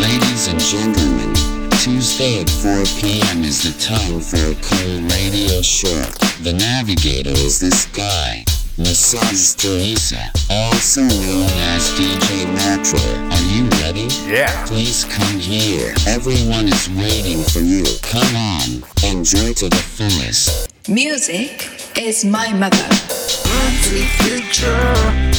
Ladies and gentlemen, Tuesday at 4 p.m. is the time for a cool radio show. The navigator is this guy, Massage Teresa, also known as DJ Metro. Are you ready? Yeah. Please come here. Everyone is waiting for you. Come on, enjoy to the fullest. Music is my mother. Monthly future.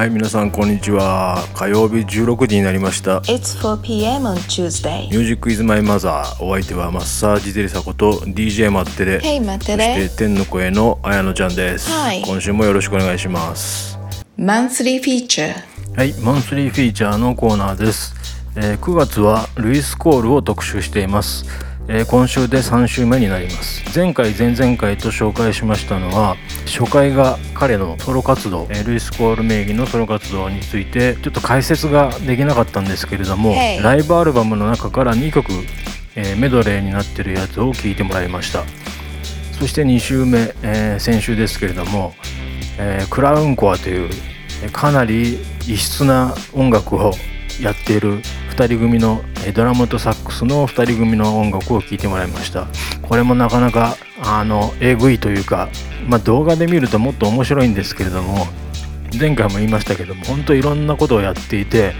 はい皆さんこんにちは火曜日16時になりました It's 4 p.m. on Tuesday. ミュージックイズマイマザーお相手はマッサージテレサこと DJ マッテレ Hey マッテレそして天の声の綾乃ちゃんです、はい今週もよろしくお願いします。Monthly feature. はいマンスリーフィーチャーのコーナーです、えー9月はルイス・コールを特集しています、えー今週で3週目になります。前回前々回と紹介しましたのは初回が彼のソロ活動、えールイス・コール名義のソロ活動についてちょっと解説ができなかったんですけれども、Hey ライブアルバムの中から2曲、えーメドレーになってるやつを聴いてもらいました。そして2週目、えー先週ですけれども、えークラウンコアというえーかなり異質な音楽をやっている2人組のドラムとサックスの2人組の音楽を聴いてもらいました。これもなかなかあのえぐいというか、まあ、動画で見るともっと面白いんですけれども前回も言いましたけども本当いろんなことをやっていて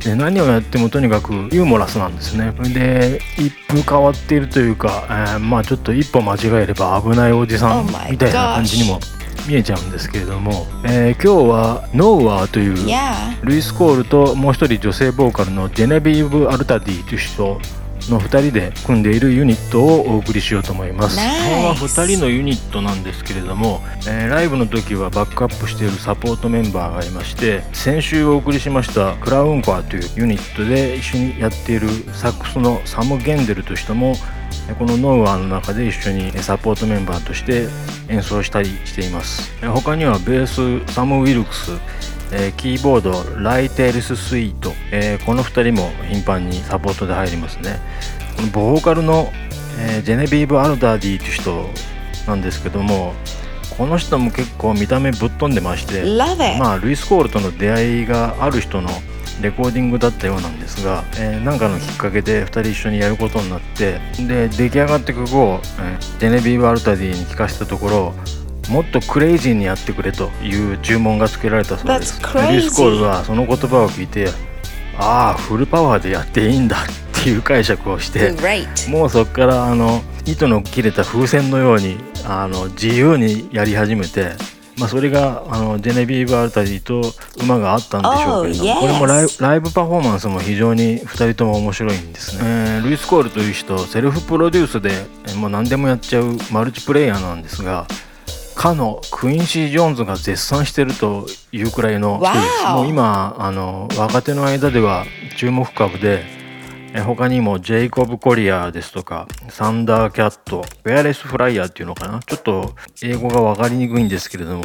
で何をやってもとにかくユーモラスなんですね。で一風変わっているというか、えーまあちょっと一歩間違えれば危ないおじさんみたいな感じにも見えちゃうんですけれども、えー今日はノウアーという.ルイス・コールともう一人女性ボーカルのジェネビーブ・アルタディという人の2人で組んでいるユニットをお送りしようと思います。基本は2人のユニットなんですけれども、えーライブの時はバックアップしているサポートメンバーがいまして先週お送りしましたクラウンコアというユニットで一緒にやっているサックスのサム・ゲンデルという人もえーこのノウアーの中で一緒にえーサポートメンバーとして演奏したりしていますえー他にはベースサム・ウィルクスえーキーボードライテールス・スイート、えーこの2人も頻繁にサポートで入りますねこのボーカルの、えージェネビーブ・アルタディという人なんですけどもこの人も結構見た目ぶっ飛んでまして.まあルイス・コールとの出会いがある人のレコーディングだったようなんですが、えーなんかのきっかけで2人一緒にやることになってで出来上がって曲を、えージェネビーブ・アルタディに聞かせたところもっとクレイジーにやってくれという注文がつけられたそうです.ルイス・コールはその言葉を聞いてああフルパワーでやっていいんだっていう解釈をして.もうそこからあの糸の切れた風船のようにあの自由にやり始めて、まあ、それがあのジェネビーブ・アルタディと馬があったんでしょうけれども、Oh. これもライブライブパフォーマンスも非常に2人とも面白いんですね、えールイス・コールという人セルフプロデュースでえーもう何でもやっちゃうマルチプレイヤーなんですがかのクインシー・ジョーンズが絶賛してるというくらいの.もう今あの若手の間では注目株でえ他にもジェイコブ・コリアですとかサンダーキャットフェアレス・フライヤーっていうのかな？ちょっと英語が分かりにくいんですけれども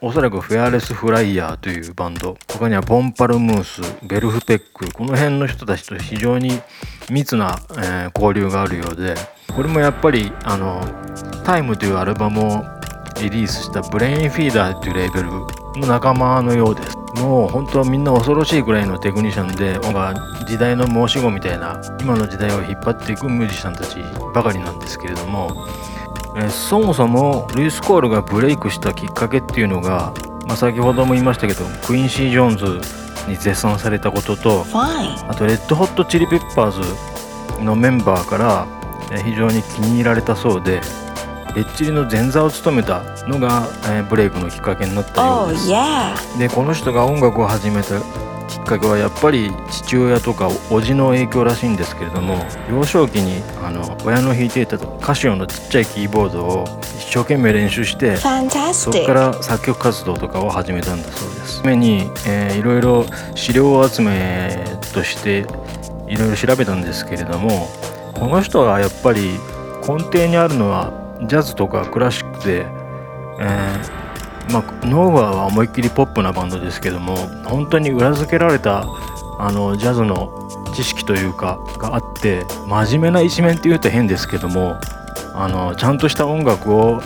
おそらくフェアレス・フライヤーというバンド。他にはボンパルムースベルフペックこの辺の人たちと非常に密な、えー交流があるようでこれもやっぱりあの「タイムというアルバムをリリースした Brainfeeder というレーベルの仲間のようです。もう本当はみんな恐ろしいぐらいのテクニシャンで時代の申し子みたいな今の時代を引っ張っていくミュージシャンたちばかりなんですけれども、えーそもそもルイス・コールがブレイクしたきっかけっていうのが、まあ、先ほども言いましたけどクインシー・ジョーンズに絶賛されたことと.あと Red Hot Chili Peppers のメンバーからえー非常に気に入られたそうでレッチリの前座を務めたのが、えーブレイクのきっかけになったよ Oh うです。yeah. でこの人が音楽を始めたきっかけはやっぱり父親とか叔父の影響らしいんですけれども幼少期にあの親の弾いていたカシオのちっちゃいキーボードを一生懸命練習してそこ.から作曲活動とかを始めたんだそうです。ために、えーいろいろ資料集めとしていろいろ調べたんですけれどもこの人はやっぱり根底にあるのはジャズとかクラシックで、えーまあ、ノーバーは思いっきりポップなバンドですけども本当に裏付けられたあのジャズの知識というかがあって真面目な一面っていうと変ですけどもあのちゃんとした音楽を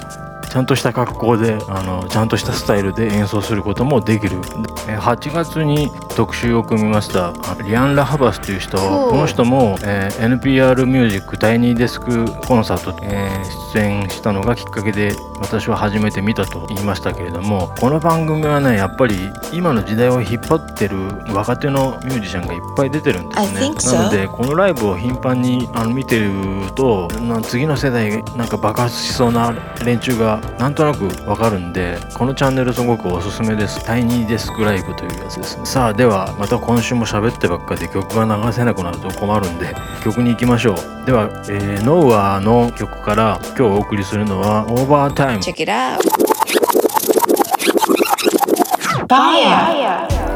ちゃんとした格好であのちゃんとしたスタイルで演奏することもできる。8月に特集を組みましたあリアン・ラハバスという人この人も、えー NPR ミュージックタイニーデスクコンサート、えー出演したのがきっかけで私は初めて見たと言いましたけれどもこの番組はねやっぱり今の時代を引っ張ってる若手のミュージシャンがいっぱい出てるんですね。So なのでこのライブを頻繁にあの見てるとな次の世代なんか爆発しそうな連中がなんとなくわかるんでこのチャンネルすごくおすすめです。タイニーデスクライブというやつですね。さあではまた今週も喋ってばっかで曲が流せなくなると困るんで曲に行きましょう。では、えーノウアーの曲から今日お送りするのは Overtime Check it out.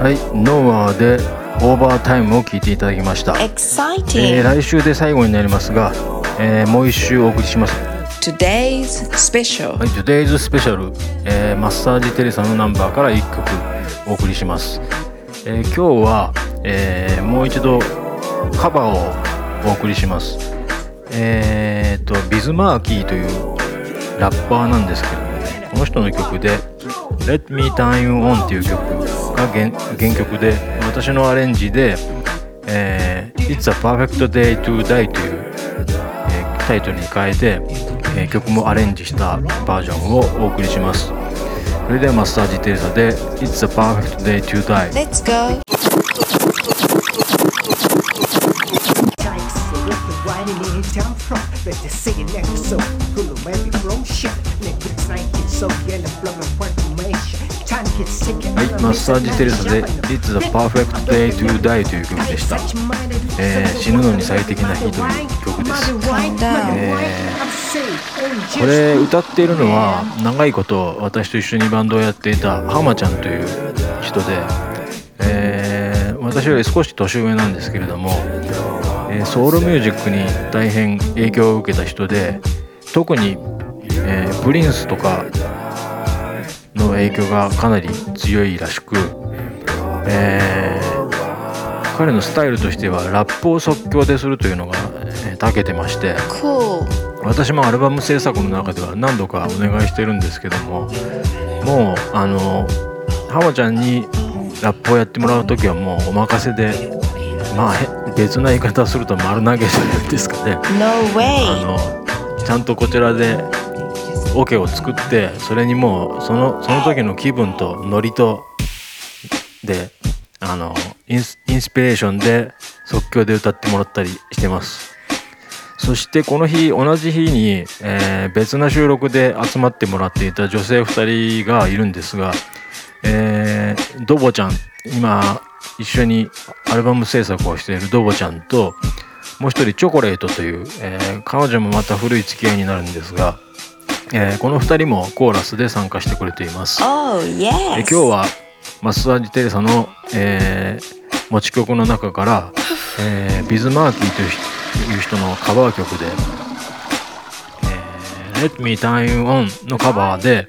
はい KNOWER で Overtime を聴いていただきました、え.ー来週で最後になりますが、えーもう一週お送りします Today's special. はい、Today's Special、えーマッサージテレサのナンバーから1曲お送りします。えー今日は、えーもう一度カバーをお送りします。えー、とビズマーキーというラッパーなんですけどねこの人の曲で「Let Me Turn You On」っていう曲が原原曲で私のアレンジで「えー It's a Perfect Day to Die」というえータイトルに変えて、えー、曲もアレンジしたバージョンをお送りします。それではマッサージテレサで「It's a perfect day to die」はい、マッサージテレサで「It's perfect day to die」という曲でした、えー「死ぬのに最適な日」という曲です、えー、これ歌っているのは長いこと私と一緒にバンドをやっていたハマちゃんという人で、えー私より少し年上なんですけれども、えソウルミュージックに大変影響を受けた人で特に、えープリンスとかの影響がかなり強いらしく、えー彼のスタイルとしてはラップを即興でするというのが、えー長けてまして Cool. 私もアルバム制作の中では何度かお願いしてるんですけどももうあの浜ちゃんにラップをやってもらう時はもうお任せでまあへ別な言い方をすると丸投げじゃないですかね No あ.のちゃんとこちらでオケを作ってそれにもうそのその時の気分とノリとであのインスインスピレーションで即興で歌ってもらったりしてますそしてこの日同じ日に、えー別な収録で集まってもらっていた女性2人がいるんですが、えードボちゃん今一緒にアルバム制作をしているドボちゃんともう一人チョコレートという、えー彼女もまた古い付き合いになるんですが、えーこの2人もコーラスで参加してくれています。Oh. 今日はマッサージテレサの、えー持ち曲の中から、えービズ・マーキーという人いう人のカバー曲で「えー Let Me You On」のカバーで、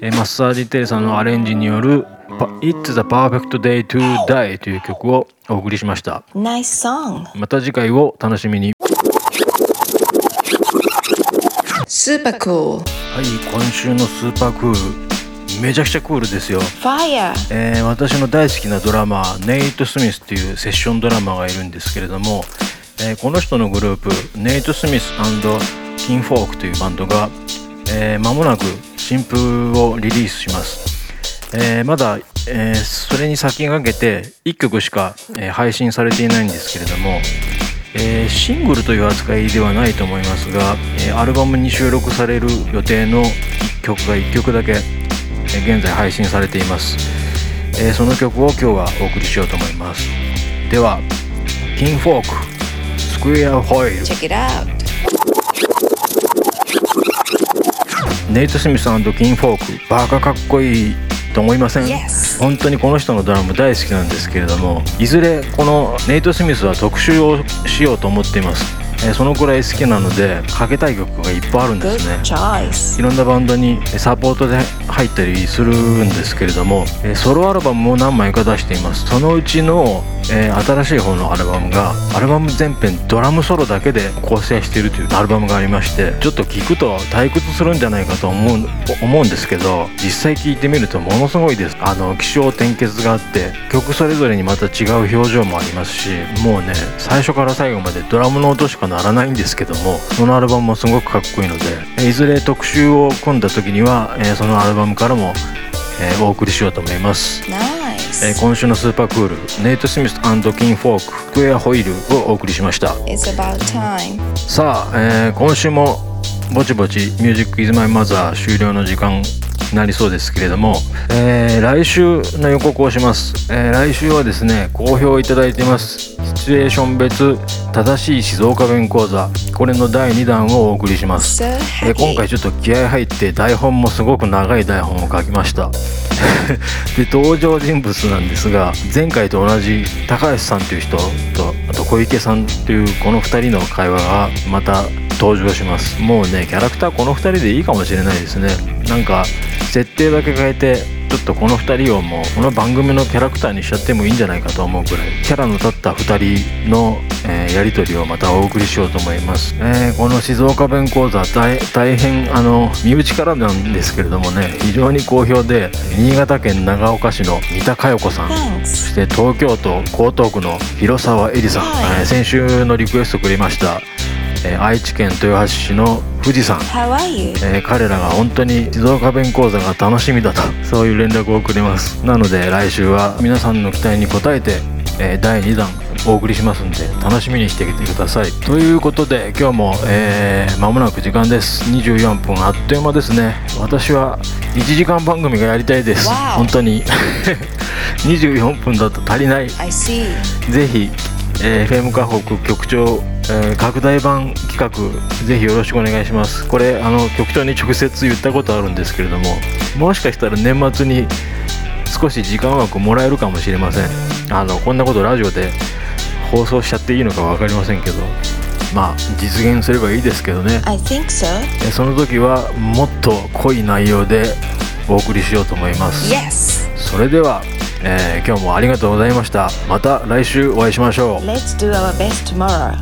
えーマッサージテレサのアレンジによるパ「It's the Perfect Day to Die」という曲をお送りしました。Nice song. また次回を楽しみに。Super cool. はい、今週のスーパークールめちゃくちゃクールですよ Fire. えー私の大好きなドラマーネイト・スミスっていうセッションドラマーがいるんですけれども、えーこの人のグループネイト・スミスキンフォークというバンドが、えー間もなく新譜をリリースします、えーまだ、えーそれに先駆けて1曲しか、え配信されていないんですけれども、えシングルという扱いではないと思いますが、えアルバムに収録される予定の曲が1曲だけ、え現在配信されています、えその曲を今日はお送りしようと思います。ではキンフォークスクエアホイール Check it out. ネイト・スミスキンフォークバカかっこいいと思いません？Yes. 本当にこの人のドラム大好きなんですけれどもいずれこのネイト・スミスは特集をしようと思っています、えーそのくらい好きなのでかけたい曲がいっぱいあるんですね.いろんなバンドにサポートで入ったりするんですけれどもえーソロアルバムも何枚か出していますそのうちの、えー新しい方のアルバムがアルバム全編ドラムソロだけで構成しているというアルバムがありましてちょっと聞くと退屈するんじゃないかと思う思うんですけど実際聞いてみるとものすごいです。あの起承転結があって曲それぞれにまた違う表情もありますしもうね最初から最後までドラムの音しか鳴らないんですけどもそのアルバムもすごくかっこいいのでえーいずれ特集を組んだ時には、えーそのアルバムからも、えーお送りしようと思います、えー今週のスーパークールネイト・スミスキンフォークスクエアホイールをお送りしました。It's about time. さあ、えー今週もぼちぼち「ミュージックイズマイマザー終了の時間。になりそうですけれども、えー来週の予告をします、えー来週はですね好評いただいています。シチュエーション別正しい静岡弁講座。これの第2弾をお送りします。えー.今回ちょっと気合入って台本もすごく長い台本を書きました。で登場人物なんですが前回と同じ高橋さんという人とあと小池さんというこの2人の会話がまた登場します。もうねキャラクターこの2人でいいかもしれないですねなんか設定だけ変えてちょっとこの2人をもうこの番組のキャラクターにしちゃってもいいんじゃないかと思うくらいキャラの立った2人の、えーやり取りをまたお送りしようと思います、えーこの静岡弁講座大大変あの身内からなんですけれどもね非常に好評で新潟県長岡市の三田佳代子さん.そして東京都江東区の広沢恵里さん、はい。えー先週のリクエストくれました、えー愛知県豊橋市の富士山?えー彼らが本当に静岡弁講座が楽しみだとそういう連絡をくれます。なので来週は皆さんの期待に応えて、えー第2弾お送りしますんで楽しみにしていてください。ということで今日も、えー間もなく時間です。24分あっという間ですね。私は1時間番組がやりたいです。本当に。24分だと足りない.ぜひ、えー FM 河北局長、えー拡大版企画ぜひよろしくお願いしますこれあの局長に直接言ったことあるんですけれどももしかしたら年末に少し時間枠もらえるかもしれませんあのこんなことラジオで放送しちゃっていいのか分かりませんけどまあ実現すればいいですけどね I think so. えーその時はもっと濃い内容でお送りしようと思います Yes. それでは、えー今日もありがとうございましたまた来週お会いしましょう Let's do our best tomorrow.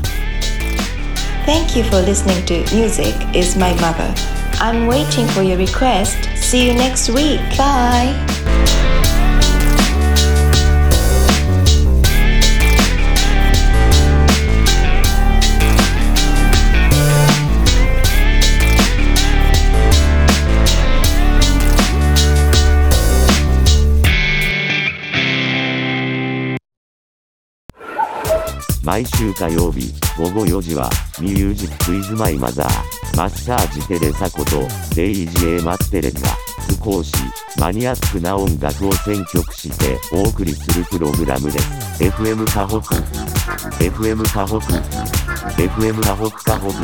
Thank you for listening to Music is My Mother. I'm waiting for your request. See you next week. Bye. 毎週火曜日午後4時はミュージックイズマイマザーマッサージテレサことデイジエマッテレが少しマニアックな音楽を選曲してお送りするプログラムです。FM カホク FM カホク FM カホクカホク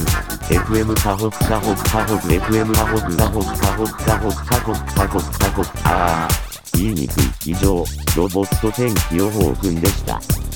FM カホクカホクカホク FM カホクカホクカホクカホクカホクカホクカホクあー言いにくい以上ロボット天気予報くんでした